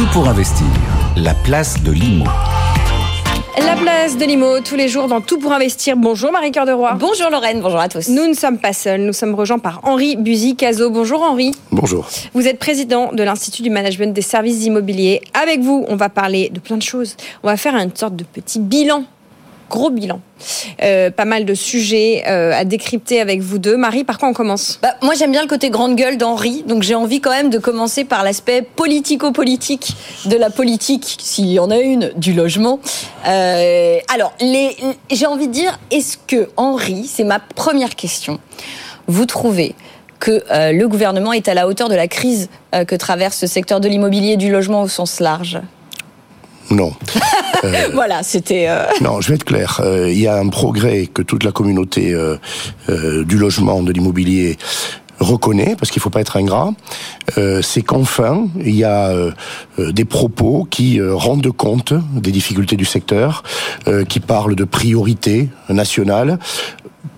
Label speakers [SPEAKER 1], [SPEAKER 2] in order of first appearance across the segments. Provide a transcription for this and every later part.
[SPEAKER 1] Tout pour investir, la place de l'IMO.
[SPEAKER 2] La place de Limo, tous les jours dans Tout pour investir. Bonjour Marie-Cœur de Roy.
[SPEAKER 3] Bonjour Lorraine, bonjour à tous.
[SPEAKER 2] Nous ne sommes pas seuls, nous sommes rejoints par Henri Buzy-Cazo. Bonjour Henri.
[SPEAKER 4] Bonjour.
[SPEAKER 2] Vous êtes président de l'Institut du management des services immobiliers. Avec vous, on va parler de plein de choses. On va faire une sorte de petit bilan gros bilan. Euh, pas mal de sujets euh, à décrypter avec vous deux. Marie, par quoi on commence?
[SPEAKER 3] Bah, Moi, j'aime bien le côté grande gueule d'Henri, donc j'ai envie quand même de commencer par l'aspect politico-politique de la politique, s'il y en a une, du logement. Euh, alors, j'ai envie de dire, est-ce que Henri, c'est ma première question, vous trouvez que le gouvernement est à la hauteur de la crise que traverse ce secteur de l'immobilier et du logement au sens large?
[SPEAKER 4] Non.
[SPEAKER 3] Euh, voilà, c'était. Euh,
[SPEAKER 4] non, je vais être clair. Euh, il y a un progrès que toute la communauté du logement, de l'immobilier reconnaît, parce qu'il faut pas être ingrat, c'est qu'enfin, il y a des propos qui rendent compte des difficultés du secteur, qui parlent de priorité nationale.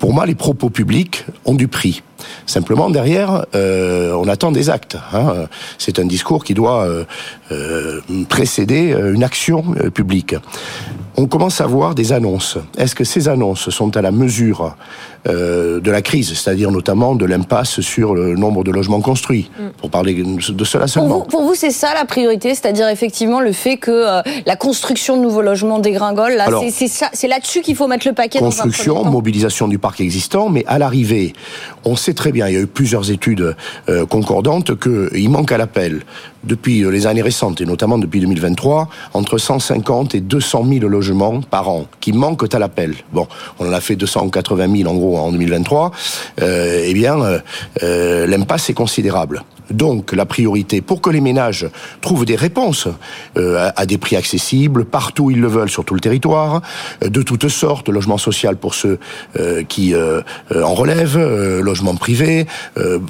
[SPEAKER 4] Pour moi, les propos publics ont du prix. Simplement, derrière, euh, on attend des actes. Hein. C'est un discours qui doit euh, euh, précéder une action publique. On commence à voir des annonces. Est-ce que ces annonces sont à la mesure de la crise, c'est-à-dire notamment de l'impasse sur le nombre de logements construits, mm. pour parler de cela seulement
[SPEAKER 3] Pour vous, c'est ça la priorité, c'est-à-dire effectivement le fait que la construction de nouveaux logements dégringole. Là, c'est là-dessus qu'il faut mettre le paquet.
[SPEAKER 4] Construction, mobilisation du parc existant, mais à l'arrivée, on sait très bien, il y a eu plusieurs études euh, concordantes qu'il manque à l'appel depuis euh, les années récentes et notamment depuis 2023 entre 150 et 200 000 logements par an qui manquent à l'appel. Bon, on en a fait 280 000 en gros en 2023. Euh, eh bien, euh, l'impasse est considérable. Donc la priorité pour que les ménages trouvent des réponses euh, à, des prix accessibles partout où ils le veulent sur tout le territoire, euh, de toutes sortes, logement social pour ceux euh, qui en relèvent, logement privé,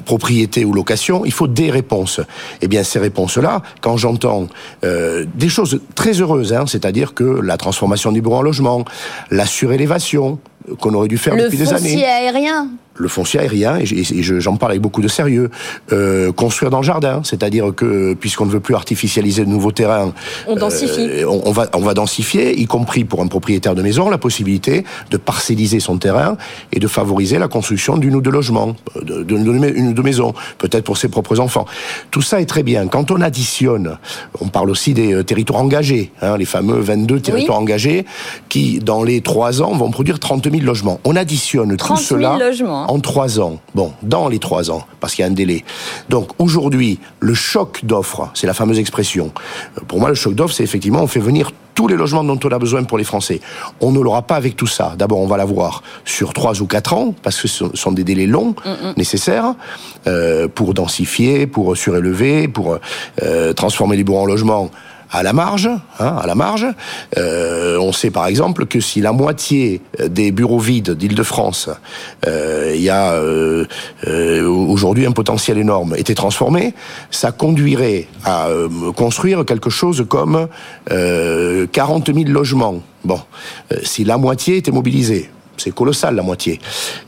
[SPEAKER 4] propriété ou location, il faut des réponses. Eh bien ces réponses-là, quand j'entends des choses très heureuses, hein, c'est-à-dire que la transformation du bureau en logement, la surélévation, qu'on aurait dû faire depuis des années.
[SPEAKER 3] Le aérien
[SPEAKER 4] le foncier aérien, et j'en parle avec beaucoup de sérieux, euh, construire dans le jardin, c'est-à-dire que puisqu'on ne veut plus artificialiser de nouveaux terrains,
[SPEAKER 2] on densifie.
[SPEAKER 4] Euh, on, va, on va densifier, y compris pour un propriétaire de maison, la possibilité de parcelliser son terrain et de favoriser la construction d'une ou deux logements, d'une de, ou deux maisons, peut-être pour ses propres enfants. Tout ça est très bien. Quand on additionne, on parle aussi des euh, territoires engagés, hein, les fameux 22 territoires engagés, qui dans les trois ans vont produire 30 000 logements. On additionne tout cela.
[SPEAKER 3] logements
[SPEAKER 4] en trois ans. Bon, dans les trois ans, parce qu'il y a un délai. Donc aujourd'hui, le choc d'offres, c'est la fameuse expression. Euh, pour moi, le choc d'offres, c'est effectivement, on fait venir tous les logements dont on a besoin pour les Français. On ne l'aura pas avec tout ça. D'abord, on va l'avoir sur trois ou quatre ans, parce que ce sont des délais longs nécessaires euh, pour densifier, pour surélever, pour euh, transformer les bourgs en logements à la marge, hein, à la marge. Euh, on sait par exemple que si la moitié des bureaux vides d'Île-de-France, euh, il y a euh, aujourd'hui un potentiel énorme, était transformé, ça conduirait à construire quelque chose comme 40 000 logements. Bon, si la moitié était mobilisée, c'est colossal la moitié.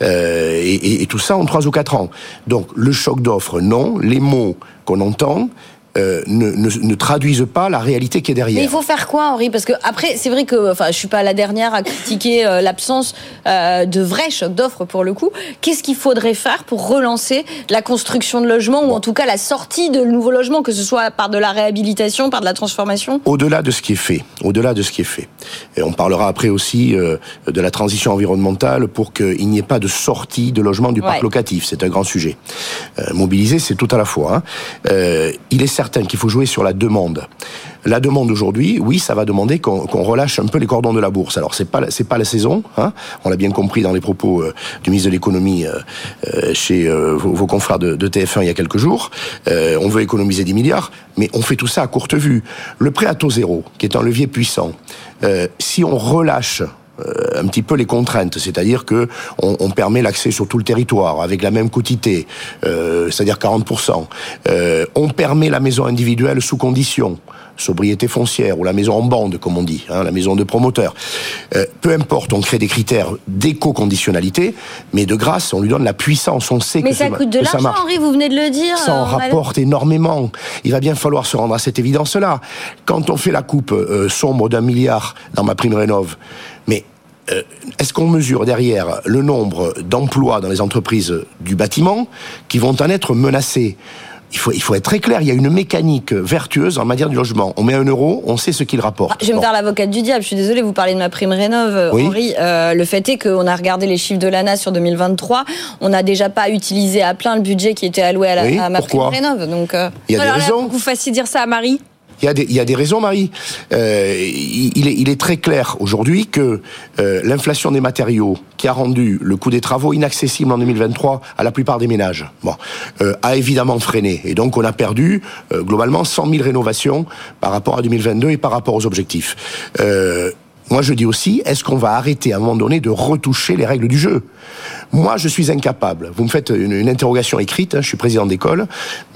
[SPEAKER 4] et, et, tout ça en trois ou quatre ans. Donc le choc d'offres, non. Les mots qu'on entend, euh, ne, ne, ne, traduisent pas la réalité qui est derrière.
[SPEAKER 3] Mais il faut faire quoi, Henri? Parce que après, c'est vrai que, enfin, je suis pas la dernière à critiquer euh, l'absence euh, de vrais chocs d'offres pour le coup. Qu'est-ce qu'il faudrait faire pour relancer la construction de logements ou en tout cas la sortie de nouveaux logements, que ce soit par de la réhabilitation, par de la transformation?
[SPEAKER 4] Au-delà de ce qui est fait, au-delà de ce qui est fait. Et on parlera après aussi de la transition environnementale pour qu'il n'y ait pas de sortie de logements du parc locatif. C'est un grand sujet. mobiliser, c'est tout à la fois. Hein. il est certain qu'il faut jouer sur la demande. La demande aujourd'hui, oui, ça va demander qu'on relâche un peu les cordons de la bourse. Alors c'est pas c'est pas la saison, hein on l'a bien compris dans les propos euh, du ministre de l'économie euh, euh, chez vos, confrères de, de, TF1 il y a quelques jours. on veut économiser 10 milliards, mais on fait tout ça à courte vue. Le prêt à taux zéro, qui est un levier puissant, si on relâche euh, un petit peu les contraintes, c'est-à-dire que on, on permet l'accès sur tout le territoire avec la même quotité, euh, c'est-à-dire 40%. Euh, on permet la maison individuelle sous condition sobriété foncière ou la maison en bande, comme on dit, hein, la maison de promoteur. Euh, peu importe, on crée des critères d'éco-conditionnalité, mais de grâce, on lui donne la puissance, on sait
[SPEAKER 3] Mais
[SPEAKER 4] que
[SPEAKER 3] ça coûte de l'argent,
[SPEAKER 4] marche.
[SPEAKER 3] Henri, vous venez de le dire.
[SPEAKER 4] Ça en
[SPEAKER 3] euh,
[SPEAKER 4] rapporte énormément. Il va bien falloir se rendre à cette évidence-là. Quand on fait la coupe euh, sombre d'un milliard dans ma prime rénov, mais euh, est-ce qu'on mesure derrière le nombre d'emplois dans les entreprises du bâtiment qui vont en être menacés? Il faut, il faut être très clair, il y a une mécanique vertueuse en matière du logement. On met un euro, on sait ce qu'il rapporte.
[SPEAKER 3] Ah, Je vais me faire l'avocate du diable. Je suis désolée, vous parlez de ma prime rénov, euh,
[SPEAKER 4] Oui.
[SPEAKER 3] Henri. Euh, le fait est qu'on a regardé les chiffres de l'ANA sur 2023. On n'a déjà pas utilisé à plein le budget qui était alloué à, la-
[SPEAKER 4] Oui,
[SPEAKER 3] à ma prime rénov. Donc, euh,
[SPEAKER 4] Il y a des
[SPEAKER 2] Alors là,
[SPEAKER 4] raisons.
[SPEAKER 2] que vous fassiez dire ça à Marie.
[SPEAKER 4] Il y, a des, il y a des raisons, Marie. Euh, il, est, il est très clair aujourd'hui que euh, l'inflation des matériaux, qui a rendu le coût des travaux inaccessible en 2023 à la plupart des ménages, bon, euh, a évidemment freiné. Et donc, on a perdu euh, globalement 100 000 rénovations par rapport à 2022 et par rapport aux objectifs. Moi, je dis aussi, est-ce qu'on va arrêter à un moment donné de retoucher les règles du jeu? Moi, je suis incapable. Vous me faites une, une interrogation écrite, hein, je suis président d'école,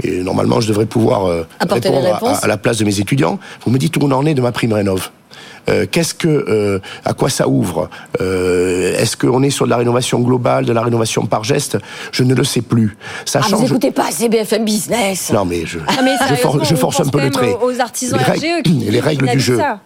[SPEAKER 4] mais normalement, je devrais pouvoir euh, répondre à- à, la place de mes étudiants. Vous me dites où on en est de ma prime rénov. Euh, Qu'est-ce que, euh, à quoi ça ouvre? Euh, Est-ce qu'on est sur de la rénovation globale, de la rénovation par geste? Je ne le sais plus. Ça
[SPEAKER 3] ah, vous
[SPEAKER 4] change.
[SPEAKER 3] écoutez pas assez BFM Business.
[SPEAKER 4] Non, mais je,
[SPEAKER 2] Ah, mais
[SPEAKER 4] je, for-
[SPEAKER 2] sérieusement,
[SPEAKER 4] je
[SPEAKER 2] on
[SPEAKER 4] force un peu le trait.
[SPEAKER 2] aux artisans
[SPEAKER 4] les règles, les
[SPEAKER 2] qui
[SPEAKER 4] du jeu.
[SPEAKER 2] ça.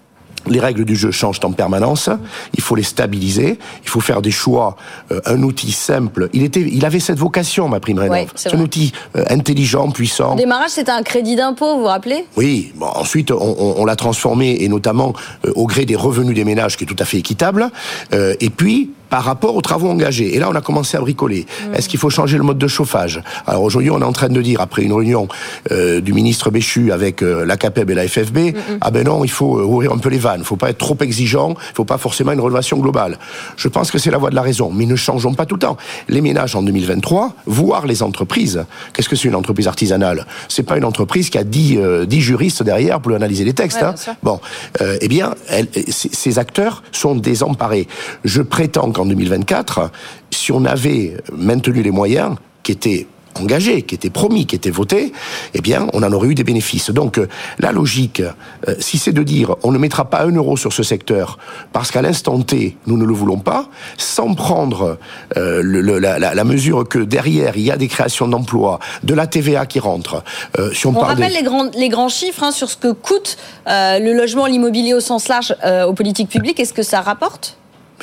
[SPEAKER 4] Les règles du jeu changent en permanence. Il faut les stabiliser. Il faut faire des choix. Euh, un outil simple. Il était, il avait cette vocation, ma prime rénov.
[SPEAKER 3] Ouais, c'est
[SPEAKER 4] un outil euh, intelligent, puissant.
[SPEAKER 3] Au démarrage, c'était un crédit d'impôt, vous vous rappelez?
[SPEAKER 4] Oui, bon, ensuite on, on- on l'a transformé et notamment euh, au gré des revenus des ménages qui est tout à fait équitable. Euh, et puis par rapport aux travaux engagés. Et là, on a commencé à bricoler. Est-ce qu'il faut changer le mode de chauffage? Alors aujourd'hui, on est en train de dire, après une réunion euh, du ministre Béchu avec euh, la CAPEB et la FFB, ah ben non, il faut euh, ouvrir un peu les vannes. Il ne faut pas être trop exigeant. Il ne faut pas forcément une rénovation globale. Je pense que c'est la voie de la raison. Mais ne changeons pas tout le temps. Les ménages en 2023, voire les entreprises. Qu'est-ce que c'est une entreprise artisanale? C'est pas une entreprise qui a 10, euh, 10 juristes derrière pour analyser les textes.
[SPEAKER 2] Ouais,
[SPEAKER 4] hein. Bon, euh, eh bien, elle- ces ces acteurs sont désemparés. Je prétends qu'en 2024, si on avait maintenu les moyens qui étaient engagés, qui étaient promis, qui étaient votés, eh bien, on en aurait eu des bénéfices. Donc, euh, la logique, euh, si c'est de dire on ne mettra pas un euro sur ce secteur parce qu'à l'instant T, nous ne le voulons pas, sans prendre euh, le- la, la- la mesure que derrière, il y a des créations d'emplois, de la TVA qui rentre. euh, si on,
[SPEAKER 3] On
[SPEAKER 4] parle des-
[SPEAKER 3] rappelle les grands, les grands chiffres hein, sur ce que coûte euh, le logement, l'immobilier au sens large aux politiques publiques. Est-ce que ça rapporte?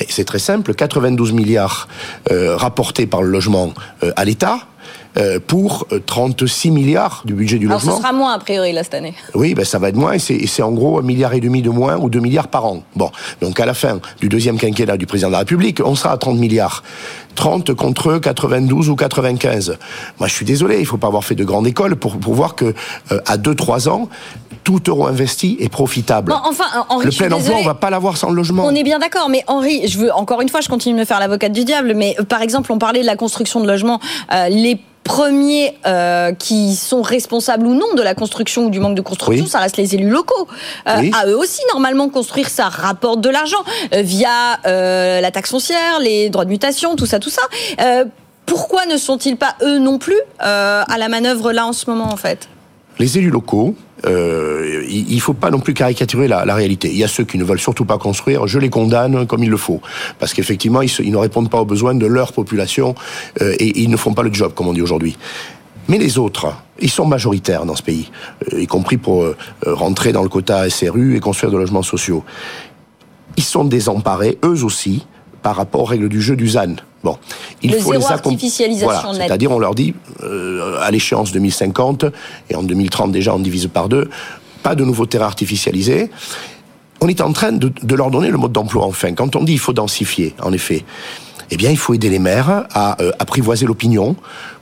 [SPEAKER 4] C'est très simple, 92 milliards euh, rapportés par le logement euh, à l'État euh, pour euh, 36 milliards du budget du
[SPEAKER 3] Alors ce
[SPEAKER 4] logement.
[SPEAKER 3] sera moins a priori là cette année.
[SPEAKER 4] Oui, ben ça va être moins, et c'est- et c'est en gros un milliard et demi de moins ou 2 milliards par an. Bon, donc à la fin du deuxième quinquennat du président de la République, on sera à 30 milliards. 30 contre 92 ou 95. Moi, je suis désolé, il faut pas avoir fait de grande école pour, pour voir que euh, à 2-3 ans, tout euro investi est profitable.
[SPEAKER 3] Bon, enfin, euh, Henri,
[SPEAKER 4] le plein emploi, on va pas l'avoir sans le logement.
[SPEAKER 3] On est bien d'accord, mais Henri, je veux encore une fois, je continue de me faire l'avocate du diable, mais euh, par exemple, on parlait de la construction de logements, euh, les premiers euh, qui sont responsables ou non de la construction ou du manque de construction,
[SPEAKER 4] Oui.
[SPEAKER 3] ça reste les élus locaux. Euh,
[SPEAKER 4] Oui.
[SPEAKER 3] À eux aussi, normalement, construire, ça rapporte de l'argent euh, via la taxe foncière, les droits de mutation, tout ça, tout ça. Euh, pourquoi ne sont-ils pas eux non plus euh, à la manœuvre là en ce moment en fait?
[SPEAKER 4] Les élus locaux, euh, il ne faut pas non plus caricaturer la, réalité. Il y a ceux qui ne veulent surtout pas construire, je les condamne comme il le faut. Parce qu'effectivement, ils, ne répondent pas aux besoins de leur population et ils ne font pas le job, comme on dit aujourd'hui. Mais les autres, ils sont majoritaires dans ce pays, y compris pour rentrer dans le quota SRU et construire de logements sociaux. Ils sont désemparés, eux aussi, par rapport aux règles du jeu du ZAN. Bon, il
[SPEAKER 3] Le
[SPEAKER 4] faut
[SPEAKER 3] zéro
[SPEAKER 4] les
[SPEAKER 3] artificialisation
[SPEAKER 4] Voilà, c'est-à-dire on leur dit euh, à l'échéance 2050 et en 2030 déjà on divise par deux, pas de nouveaux terrains artificialisés. On est en train de, de leur donner le mode d'emploi enfin. Quand on dit il faut densifier, en effet, eh bien il faut aider les maires à euh, apprivoiser l'opinion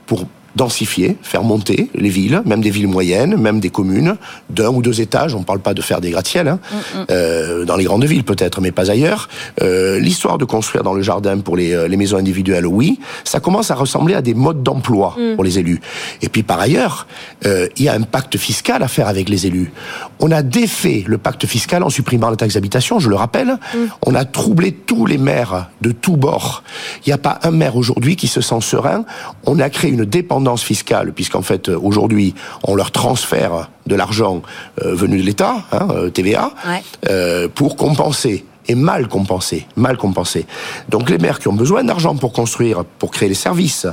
[SPEAKER 4] pour densifier, faire monter les villes, même des villes moyennes, même des communes, d'un ou deux étages. On ne parle pas de faire des gratte-ciels, hein, mm, mm. euh, dans les grandes villes peut-être, mais pas ailleurs. Euh, l'histoire de construire dans le jardin pour les, les, maisons individuelles, oui, ça commence à ressembler à des modes d'emploi mm. pour les élus. Et puis par ailleurs, il y a un pacte fiscal à faire avec les élus. On a défait le pacte fiscal en supprimant la taxe d'habitation, je le rappelle. On a troublé tous les maires de tous bords. Il n'y a pas un maire aujourd'hui qui se sent serein. On a créé une dépendance fiscale, puisqu'en fait, aujourd'hui, on leur transfère de l'argent euh, venu de l'État, hein, euh, TVA, euh, pour compenser et mal compensé, mal compensé. Donc les maires qui ont besoin d'argent pour construire, pour créer les services,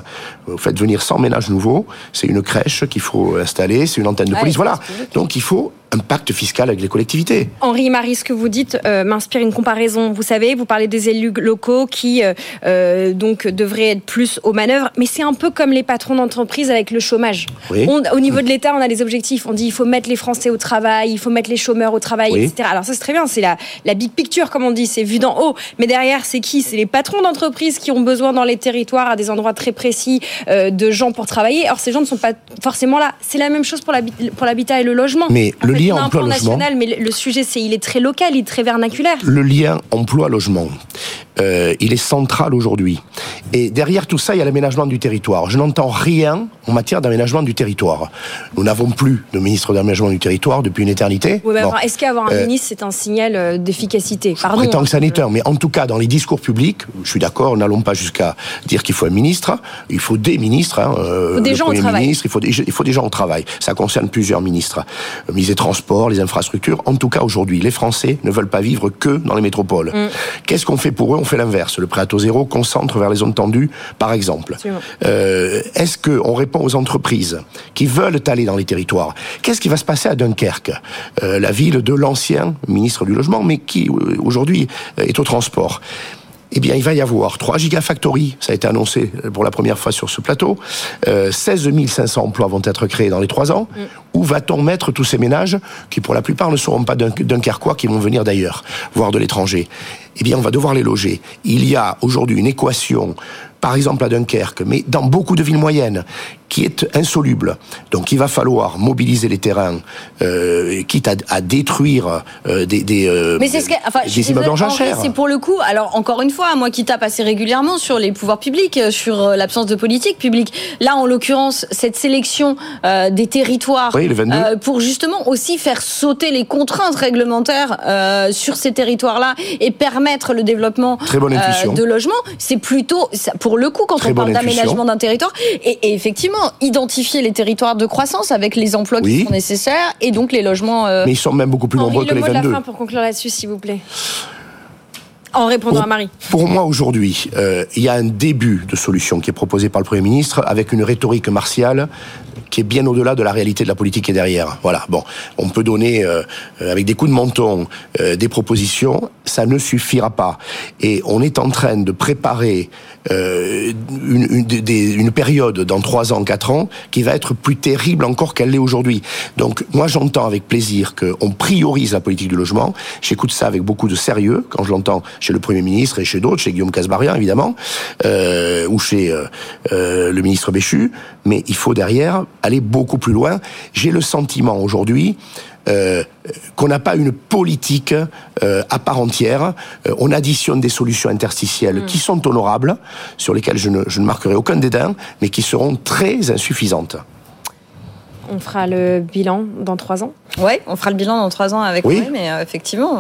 [SPEAKER 4] vous faites venir 100 ménages nouveaux, c'est une crèche qu'il faut installer, c'est une antenne de police, voilà. Donc il faut un pacte fiscal avec les collectivités.
[SPEAKER 2] Henri Marie, ce que vous dites euh, m'inspire une comparaison. Vous savez, vous parlez des élus locaux qui euh, euh, donc devraient être plus aux manœuvres, mais c'est un peu comme les patrons d'entreprise avec le chômage. au niveau de l'État, on a des objectifs. On dit il faut mettre les Français au travail, il faut mettre les chômeurs au travail, etc. Alors ça c'est très bien, c'est la, la big picture comme on dit, c'est vu d'en haut. Mais derrière, c'est qui? C'est les patrons d'entreprise qui ont besoin dans les territoires à des endroits très précis de gens pour travailler. Or ces gens ne sont pas forcément là. C'est la même chose pour l'habitat et le logement.
[SPEAKER 4] Mais le lien emploi-logement.
[SPEAKER 2] mais le sujet, c'est il est très local, il est très vernaculaire.
[SPEAKER 4] Le lien emploi-logement, euh, il est central aujourd'hui. Et derrière tout ça, il y a l'aménagement du territoire. Je n'entends rien en matière d'aménagement du territoire. Nous n'avons plus de ministre d'aménagement du territoire depuis une éternité.
[SPEAKER 2] Est-ce qu'avoir un euh, ministre, c'est un signal euh, d'efficacité?
[SPEAKER 4] Pardon. Prétend que sanitaire, mais en tout cas, dans les discours publics, je suis d'accord, n'allons pas jusqu'à dire qu'il faut un ministre. Il faut des ministres. Hein,
[SPEAKER 2] il faut des gens au travail.
[SPEAKER 4] il, faut des, il faut des gens au travail. Ça concerne plusieurs ministres. Ministre des Transports, les infrastructures. En tout cas, aujourd'hui, les Français ne veulent pas vivre que dans les métropoles. Mm. Qu'est-ce qu'on fait pour eux? On fait l'inverse. Le prêt à taux zéro concentre vers les zones tendues, par exemple. Euh, Est-ce qu'on répond aux entreprises qui veulent aller dans les territoires? Qu'est-ce qui va se passer à Dunkerque? Euh, La ville de l'ancien ministre du Logement, mais qui euh, aujourd'hui est au transport eh bien, il va y avoir 3 gigafactories, ça a été annoncé pour la première fois sur ce plateau. Euh, 16 500 emplois vont être créés dans les 3 ans. Mm. Où va-t-on mettre tous ces ménages qui, pour la plupart, ne seront pas dunkerquois, qui vont venir d'ailleurs, voire de l'étranger? Eh bien, on va devoir les loger. Il y a aujourd'hui une équation par exemple à Dunkerque, mais dans beaucoup de villes moyennes, qui est insoluble. Donc il va falloir mobiliser les terrains, euh, quitte à, détruire euh, des, des, euh,
[SPEAKER 3] mais c'est ce que, enfin, des immeubles en C'est pour le coup, alors encore une fois, moi qui tape assez régulièrement sur les pouvoirs publics, sur l'absence de politique publique, là en l'occurrence, cette sélection des territoires
[SPEAKER 4] oui,
[SPEAKER 3] pour justement aussi faire sauter les contraintes réglementaires sur ces territoires-là et permettre le développement de logements, c'est plutôt, pour le coup, quand on parle d'aménagement d'un territoire, et, et effectivement, identifier les territoires de croissance avec les emplois qui sont nécessaires et donc les logements.
[SPEAKER 4] Euh, Mais ils sont même beaucoup plus nombreux que les 22. Le mot de la fin
[SPEAKER 2] pour conclure là-dessus, s'il vous plaît. En répondant
[SPEAKER 4] à
[SPEAKER 2] Marie.
[SPEAKER 4] Pour moi, aujourd'hui, euh, il y a un début de solution qui est proposé par le Premier ministre avec une rhétorique martiale qui est bien au-delà de la réalité de la politique qui est derrière. Voilà. Bon, on peut donner euh, avec des coups de menton des propositions, ça ne suffira pas. Et on est en train de préparer euh, une, une, une, période dans trois ans, quatre ans, qui va être plus terrible encore qu'elle l'est aujourd'hui. Donc moi j'entends avec plaisir qu'on priorise la politique du logement. J'écoute ça avec beaucoup de sérieux quand je l'entends chez le Premier ministre et chez d'autres, chez Guillaume Casbarian évidemment, euh, ou chez euh, euh, le ministre Béchu. Mais il faut derrière aller beaucoup plus loin. J'ai le sentiment aujourd'hui euh, qu'on n'a pas une politique euh, à part entière. Euh, on additionne des solutions interstitielles mm. qui sont honorables, sur lesquelles je ne, je ne marquerai aucun dédain, mais qui seront très insuffisantes.
[SPEAKER 2] On fera le bilan dans trois ans?
[SPEAKER 3] Oui, on fera le bilan dans trois ans avec oui. mais effectivement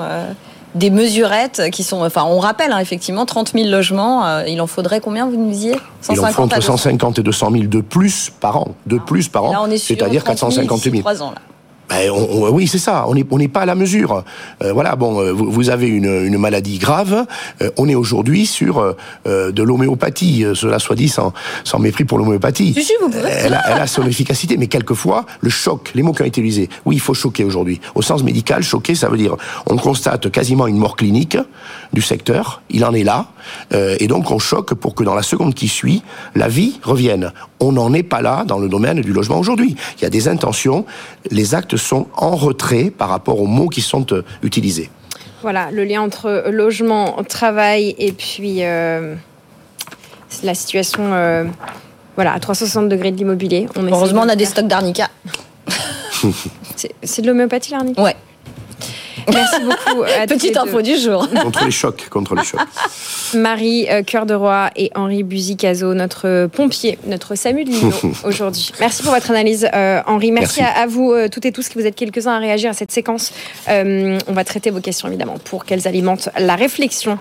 [SPEAKER 3] des mesurettes qui sont. Enfin, on rappelle hein, effectivement 30 000 logements. il en faudrait combien vous nous disiez?
[SPEAKER 4] 150 Il en faut entre 150 et 200 000 de plus par an, de plus par an. C'est-à-dire 450 000.
[SPEAKER 3] 3 ans là.
[SPEAKER 4] Ben, oui, c'est ça. On n'est on pas à la mesure. Euh, voilà. Bon, euh, vous, avez une, une, maladie grave. Euh, on est aujourd'hui sur de l'homéopathie. Cela soit dit sans, sans mépris pour l'homéopathie.
[SPEAKER 3] Si, si,
[SPEAKER 4] elle, a, elle a son efficacité, mais quelquefois le choc, les mots qui ont été utilisés. Oui, il faut choquer aujourd'hui. Au sens médical, choquer, ça veut dire on constate quasiment une mort clinique du secteur. Il en est là, et donc on choque pour que dans la seconde qui suit, la vie revienne. On n'en est pas là dans le domaine du logement aujourd'hui. Il y a des intentions, les actes sont en retrait par rapport aux mots qui sont euh, utilisés.
[SPEAKER 2] Voilà, le lien entre logement, travail et puis euh, la situation euh, Voilà, à 360 degrés de l'immobilier.
[SPEAKER 3] Heureusement, on a des stocks d'arnica.
[SPEAKER 2] C'est- C'est de l'homéopathie, l'arnica?
[SPEAKER 3] Ouais.
[SPEAKER 2] Merci beaucoup. à
[SPEAKER 3] Petite
[SPEAKER 2] deux.
[SPEAKER 3] info du jour.
[SPEAKER 4] Contre les chocs, contre les chocs.
[SPEAKER 2] Marie euh, Cœur de Roi et Henri Buzicazo, notre pompier, notre SAMU de Lino aujourd'hui. Merci pour votre analyse, euh, Henri. Merci,
[SPEAKER 4] Merci.
[SPEAKER 2] À, à vous euh, toutes et tous qui vous êtes quelques-uns à réagir à cette séquence. Euh, on va traiter vos questions évidemment pour qu'elles alimentent la réflexion